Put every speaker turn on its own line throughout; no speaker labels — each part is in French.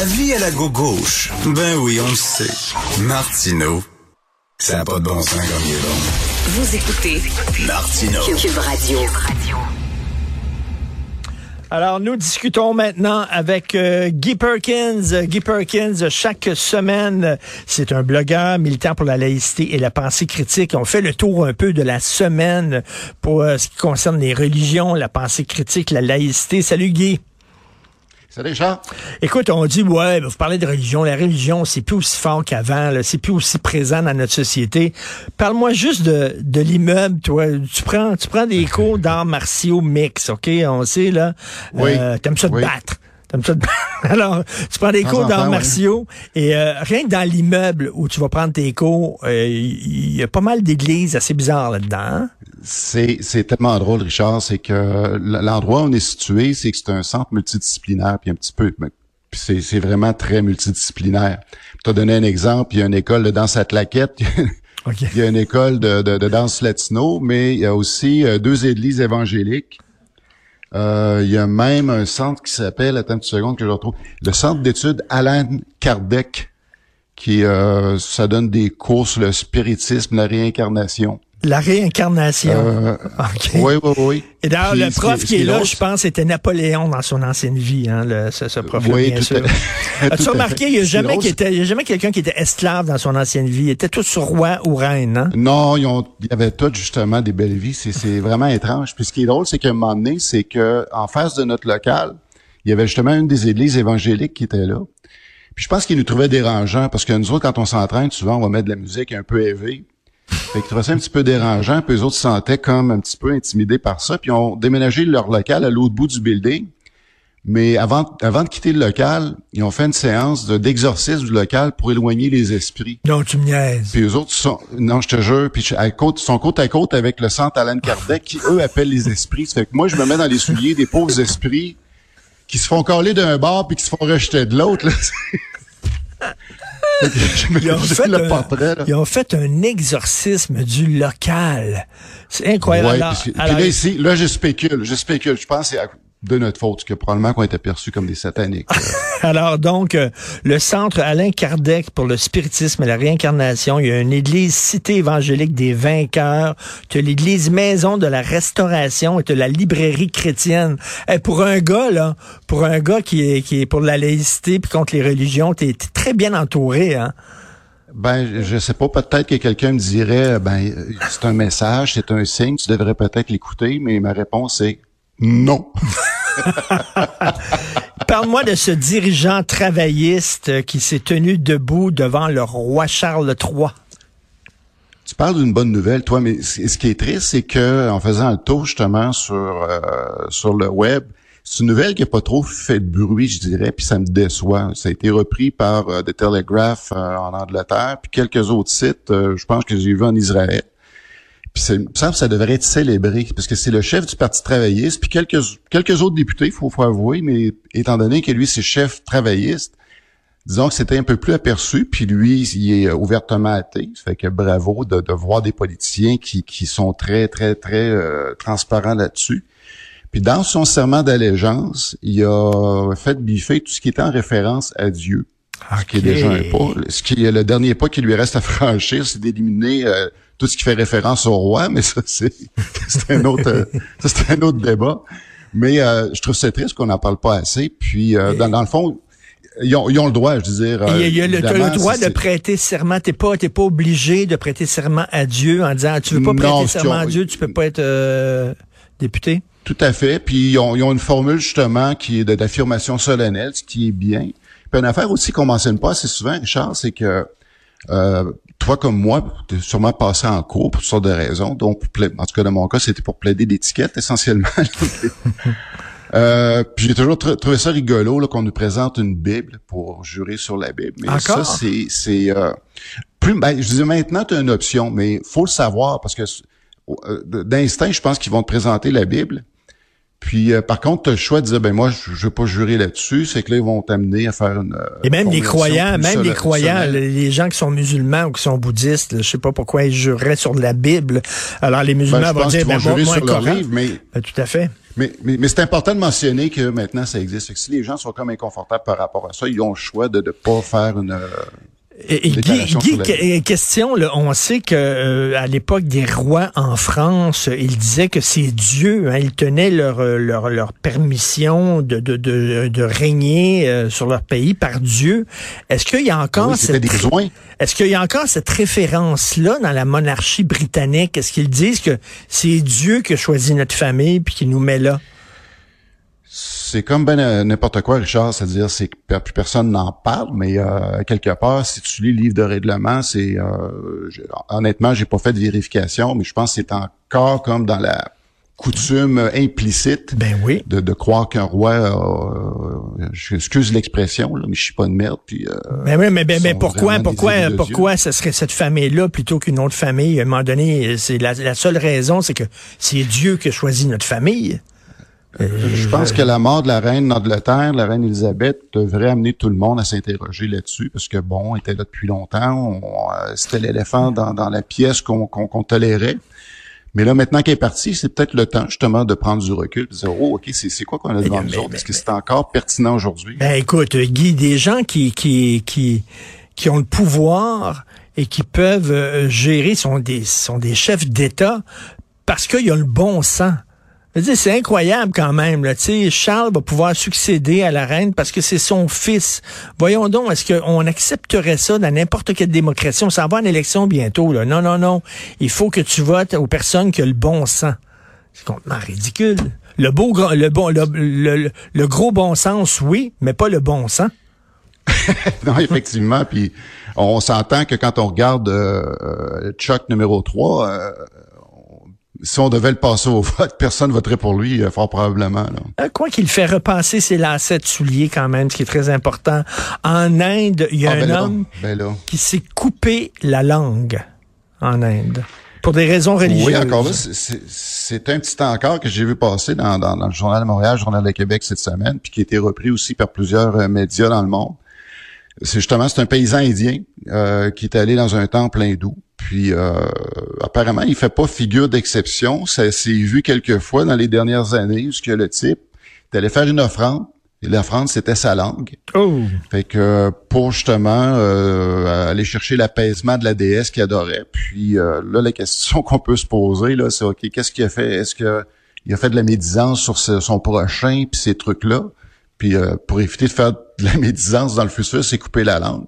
Avis à la gauche. Ben oui, on le sait. Martineau, ça n'a pas de bon sens comme il est bon.
Vous écoutez
Martineau.
Cube Radio.
Alors, nous discutons maintenant avec euh, Guy Perkins. Guy Perkins, chaque semaine, c'est un blogueur militant pour la laïcité et la pensée critique. On fait le tour un peu de la semaine pour euh, ce qui concerne les religions, la pensée critique, la laïcité. Salut Guy.
Salut Charles.
Écoute, on dit, ouais, vous parlez de religion. La religion, c'est plus aussi fort qu'avant. C'est plus aussi présent dans notre société. Parle-moi juste de, de l'immeuble, toi. Tu prends, tu prends des cours d'arts martiaux mix, OK? On sait, là.
Oui.
Euh, T'aimes ça te battre. Ça. Alors, tu prends des cours d'arts martiaux et euh, rien que dans l'immeuble où tu vas prendre tes cours, euh, il y, a pas mal d'églises assez bizarres là-dedans. hein?
C'est, c'est tellement drôle, Richard, c'est que l'endroit où on est situé, c'est que c'est un centre multidisciplinaire, puis un petit peu, mais- puis c'est, c'est vraiment très multidisciplinaire. Pour te donner un exemple, il y a une école de danse à claquette,
OK.
il y a une école de, de, de danse latino, mais il y a aussi euh, deux églises évangéliques. Euh, il y a même un centre qui s'appelle, attends une seconde que je retrouve, le centre d'études Alan Kardec, qui euh, ça donne des cours sur le spiritisme, la réincarnation.
La réincarnation.
Euh,
OK.
Oui, oui, oui.
Et d'ailleurs, le prof qui est là, je pense, c'était Napoléon dans son ancienne vie, hein, le, ce, ce prof-là,
Oui,
bien
tout
sûr. As-tu remarqué, il n'y a jamais, qui était- y a jamais quelqu'un qui était esclave dans son ancienne vie? Il était tout sur roi ou reine, hein?
Non, ils ont, il y avait tout justement des belles vies. C'est, c'est vraiment étrange. Puis ce qui est drôle, c'est qu'à un moment donné, c'est que en face de notre local, il y avait justement une des églises évangéliques qui était là. Puis je pense qu'ils nous trouvaient dérangeants parce que nous autres, quand on s'entraîne, souvent, on va mettre de la musique un peu élevée. Fait qu'ils trouvaient ça un petit peu dérangeant, puis eux autres se sentaient comme un petit peu intimidés par ça, puis ils ont déménagé leur local à l'autre bout du building. Mais avant, avant de quitter le local, ils ont fait une séance de, d'exorcisme du local pour éloigner les esprits.
Non, tu me niaises.
Puis eux autres sont, non, je te jure, puis à côte, sont côte à côte avec le centre Alan Kardec, qui eux appellent les esprits. Ça fait que moi, je me mets dans les souliers des pauvres esprits qui se font coller d'un bord puis qui se font rejeter de l'autre. là.
Ils ont, fait
le
un,
portrait. Là.
ils ont fait un exorcisme du local. C'est incroyable.
Ouais,
Alors-
puis, c'est- puis
alors-
là, ici, là, je spécule, je spécule. Je pense que de notre faute que probablement qu'on était perçus comme des sataniques. Euh,
Alors donc, euh, le centre Alain Kardec pour le spiritisme et la réincarnation, il y a une église cité évangélique des vainqueurs, tu as l'église maison de la restauration et tu as la librairie chrétienne. Eh, pour un gars, là, pour un gars qui est, qui est pour la laïcité puis contre les religions, t'es es très bien entouré, hein?
Ben, je- sais pas, peut-être que quelqu'un me dirait, ben, euh, c'est un message, c'est un signe, tu devrais peut-être l'écouter, mais ma réponse est non.
Parle-moi de ce dirigeant travailliste qui s'est tenu debout devant le roi Charles III.
Tu parles d'une bonne nouvelle, toi, mais ce qui est triste, c'est que en faisant le tour justement sur euh, sur le web, c'est une nouvelle qui a pas trop fait de bruit, je dirais, puis ça me déçoit. Ça a été repris par euh, The Telegraph euh, en Angleterre, puis quelques autres sites, euh, je pense que j'ai vu en Israël. Puis c'est- que ça devrait être célébré, parce que c'est le chef du Parti travailliste, puis quelques quelques autres députés, faut, faut avouer, mais étant donné que lui, c'est chef travailliste, disons que c'était un peu plus aperçu, puis lui, il est ouvertement athée. Ça fait que bravo de, de voir des politiciens qui, qui sont très, très, très euh, transparents là-dessus. Puis dans son serment d'allégeance, il a fait biffer tout ce qui était en référence à Dieu. Ce qui est déjà un pas. Ce qui est le dernier pas qui lui reste à franchir, c'est d'éliminer euh, tout ce qui fait référence au roi, mais ça, c'est c'est un autre euh, ça, c'est un autre débat. Mais euh, je trouve ça triste qu'on n'en parle pas assez. Puis euh, dans, dans le fond, ils ont, ils ont le droit, je veux dire.
Et Il y a, le,
évidemment,
le droit
c'est-
de prêter serment. T'es pas, t'es pas obligé de prêter serment à Dieu en disant, tu veux pas prêter serment
ont-
à Dieu, tu peux pas être euh, député.
Tout à fait. Puis ils ont, ils ont une formule justement qui est d'affirmation solennelle, ce qui est bien. Puis une affaire aussi qu'on mentionne pas assez souvent, Richard, c'est que euh, toi comme moi, tu es sûrement passé en cours pour toutes sortes de raisons. Donc, en tout cas dans mon cas, c'était pour plaider d'étiquette essentiellement. Euh, puis j'ai toujours tr- trouvé ça rigolo là, qu'on nous présente une Bible pour jurer sur la Bible. Mais
Encore?
ça, c'est c'est euh, plus. Ben, je disais maintenant, tu as une option, mais faut le savoir parce que euh, d'instinct, je pense qu'ils vont te présenter la Bible. Puis euh, par contre, tu as le choix de dire ben moi, je ne veux pas jurer là-dessus, c'est que là, ils vont t'amener à faire une. euh,
Et même les croyants, même les croyants, les gens qui sont musulmans ou qui sont bouddhistes, là, je sais pas pourquoi ils jureraient sur de la Bible. Alors les
Ben,
musulmans
je
vont
pense
dire, ben,
vont jurer sur
Coran.
livre, mais
Ben, tout à fait.
Mais, mais, mais c'est important de mentionner que maintenant ça existe. Que si les gens sont comme inconfortables par rapport à ça, ils ont le choix de ne pas faire une,
et, Guy, Guy question, là, on sait que euh, à l'époque des rois en France, ils disaient que c'est Dieu, hein, ils tenaient leur, euh, leur, leur permission de, de, de, de régner euh, sur leur pays par Dieu. Est-ce qu'il y a encore
oui,
cette est-ce qu'il y a encore cette référence-là dans la monarchie britannique? Est-ce qu'ils disent que c'est Dieu qui a choisi notre famille puis qui nous met là?
C'est comme ben euh, n'importe quoi, Richard, c'est-à-dire c'est que plus personne n'en parle, mais euh, quelque part, si tu lis le livre de règlement, c'est euh, honnêtement, j'ai pas fait de vérification, mais je pense que c'est encore comme dans la coutume implicite
ben oui.
de, de croire qu'un roi, euh, excuse l'expression, mais je suis pas de merde. Puis, euh,
ben oui, mais, mais pourquoi, pourquoi, pourquoi ce serait cette famille-là plutôt qu'une autre famille? À un moment donné, c'est la, la seule raison, c'est que c'est Dieu qui a choisi notre famille.
Euh, je pense que la mort de la reine d'Angleterre, la reine Elisabeth, devrait amener tout le monde à s'interroger là-dessus, parce que bon, elle était là depuis longtemps, euh, c'était l'éléphant dans, dans, la pièce qu'on tolérait. Mais là, maintenant qu'elle est partie, c'est peut-être le temps justement de prendre du recul, de dire oh ok, c'est quoi qu'on a devant nous autres, est-ce que c'est encore pertinent aujourd'hui?
Ben écoute, Guy, des gens qui qui qui qui ont le pouvoir et qui peuvent euh, gérer sont des sont des chefs d'État parce qu'il y a le bon sens c'est incroyable quand même. Là. Charles va pouvoir succéder à la reine parce que c'est son fils. Voyons donc, est-ce qu'on accepterait ça dans n'importe quelle démocratie? On s'en va en élection bientôt. Là. Non, non, non. Il faut que tu votes aux personnes qui ont le bon sens. C'est complètement ridicule. Le beau, le bon, le, le, gros bon sens, oui, mais pas le bon sens.
non, effectivement. Puis on s'entend que quand on regarde euh, Chuck numéro 3, euh, si on devait le passer au vote, personne ne voterait pour lui, euh, fort probablement.
Euh, quoi qu'il fait repasser ses lacets de souliers quand même, ce qui est très important. En Inde, il y a ah, un ben homme ben qui s'est coupé la langue en Inde. Pour des raisons religieuses.
Oui, encore là, c'est un petit encore que j'ai vu passer dans, le Journal de Montréal, le Journal de Québec cette semaine, puis qui a été repris aussi par plusieurs euh, médias dans le monde. C'est justement, c'est un paysan indien qui est allé dans un temple hindou puis euh, apparemment, il fait pas figure d'exception. Ça s'est vu quelques fois dans les dernières années où que le type allait faire une offrande. Et l'offrande, c'était sa langue.
Oh.
Fait que pour justement euh, aller chercher l'apaisement de la déesse qu'il adorait. Puis euh, là, la question qu'on peut se poser, là, c'est OK, qu'est-ce qu'il a fait? Est-ce que il a fait de la médisance sur son prochain puis ces trucs-là? Puis pour éviter de faire de la médisance dans le futur, c'est couper la langue.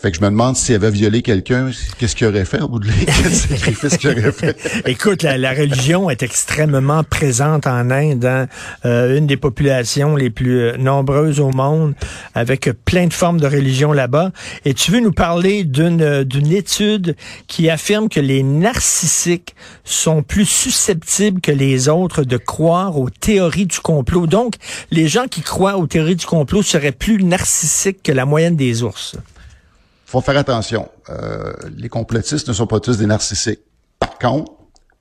Fait que je me demande s'il avait violé quelqu'un, qu'est-ce qu'il aurait fait au bout de sacrifice qu'il aurait fait?
Écoute, la, religion est extrêmement présente en Inde, hein? euh, une des populations les plus euh, nombreuses au monde, avec plein de formes de religion là-bas. Et tu veux nous parler d'une euh, d'une étude qui affirme que les narcissiques sont plus susceptibles que les autres de croire aux théories du complot. Donc, les gens qui croient aux théories du complot seraient plus narcissiques que la moyenne des ours
faut faire attention. Euh, les complotistes ne sont pas tous des narcissiques. Par contre,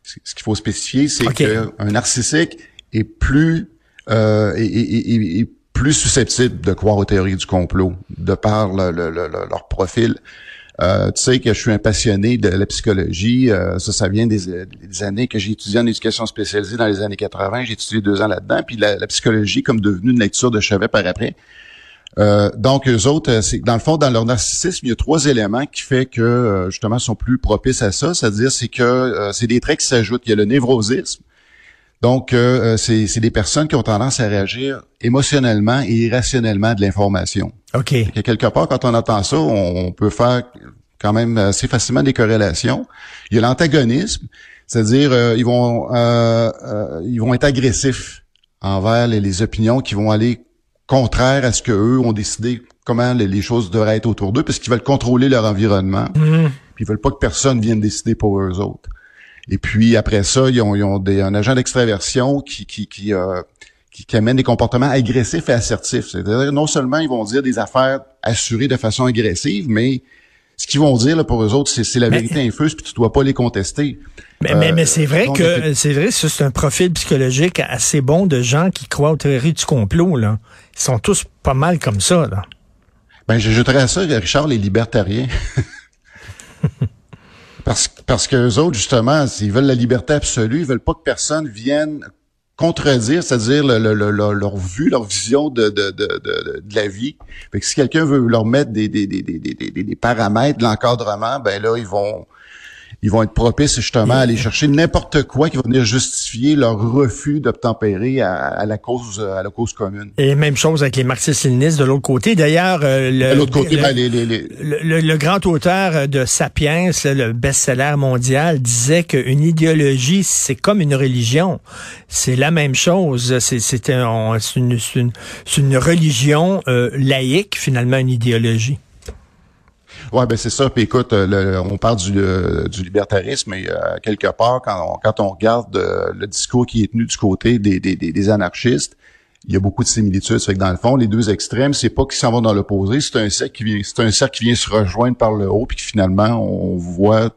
ce qu'il faut spécifier, c'est qu'un narcissique est plus euh, est, plus susceptible de croire aux théories du complot de par leur profil. Euh, tu sais que je suis un passionné de la psychologie. Euh, ça, ça vient des, années que j'ai étudié en éducation spécialisée dans les années 80. J'ai étudié deux ans là-dedans. Puis la, la, psychologie, comme devenue une lecture de chevet par après, euh, donc, eux autres, euh, c'est dans le fond, dans leur narcissisme, il y a trois éléments qui fait que euh, justement sont plus propices à ça. C'est-à-dire, c'est que c'est des traits qui s'ajoutent. Il y a le névrosisme. Donc, c'est des personnes qui ont tendance à réagir émotionnellement et irrationnellement de l'information.
OK.
quelque part, quand on entend ça, on, peut faire quand même assez facilement des corrélations. Il y a l'antagonisme, c'est-à-dire ils vont ils vont être agressifs envers les, les opinions qui vont aller contraire à ce que eux ont décidé comment les, choses devraient être autour d'eux, parce qu'ils veulent contrôler leur environnement. Mm. Puis ils veulent pas que personne vienne décider pour eux autres. Et puis après ça, ils ont, ils ont des, un agent d'extraversion qui qui qui, euh, qui, qui amène des comportements agressifs et assertifs. C'est-à-dire non seulement ils vont dire des affaires assurées de façon agressive, mais ce qu'ils vont dire là, pour eux autres, c'est la vérité infuse, puis tu dois pas les contester.
Mais, mais, mais c'est vrai que c'est vrai, c'est un profil psychologique assez bon de gens qui croient aux théories du complot. Là. Ils sont tous pas mal comme ça. Là.
Ben, j'ajouterais à ça, Richard, les libertariens. parce, parce que eux autres, justement, s'ils veulent la liberté absolue, ils veulent pas que personne vienne contredire, c'est-à-dire leur vue, leur vision de, de, de, de, la vie. Fait que si quelqu'un veut leur mettre des, des, des, des, des paramètres, de l'encadrement, ben là, ils vont ils vont être propices justement à aller chercher n'importe quoi qui va venir justifier leur refus d'obtempérer à, la cause à la cause commune.
Et même chose avec les marxistes-léninistes de l'autre côté. D'ailleurs, euh, le,
côté,
le,
ben,
le, grand auteur de Sapiens, le best-seller mondial, disait qu'une idéologie, c'est comme une religion. C'est la même chose. C'est une, une, une, religion euh, laïque, finalement, une idéologie.
Ouais, ben c'est ça. Puis écoute, euh, on parle du, euh, du libertarisme et euh, quelque part, quand on, quand on regarde le discours qui est tenu du côté des, des, des anarchistes, il y a beaucoup de similitudes. C'est que dans le fond, les deux extrêmes, c'est pas qu'ils s'en vont dans l'opposé, c'est un cercle qui vient, c'est un cercle qui vient se rejoindre par le haut, puis finalement, on voit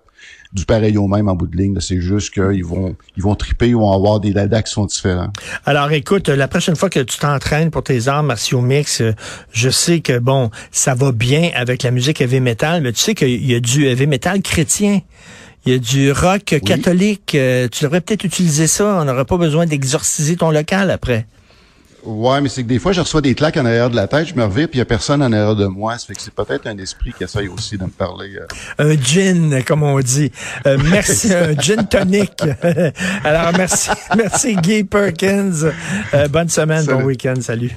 du pareil au même en bout de ligne. C'est juste qu'ils vont ils vont triper, ils vont avoir des dadas qui sont différents.
Alors écoute, la prochaine fois que tu t'entraînes pour tes arts martiaux mix, euh, je sais que bon, ça va bien avec la musique heavy metal, mais tu sais qu'il y a du heavy metal chrétien. Il y a du rock catholique. Euh, tu devrais peut-être utiliser ça. On n'aurait pas besoin d'exorciser ton local après.
Ouais, mais c'est que des fois, je reçois des claques en arrière de la tête, je me reviens, puis il y a personne en arrière de moi. Ça fait que c'est peut-être un esprit qui essaye aussi de me parler.
Euh. Un gin, comme on dit. Euh, merci, un gin tonic. Alors, merci, merci Guy Perkins. Euh, bonne semaine, bon week-end. Salut.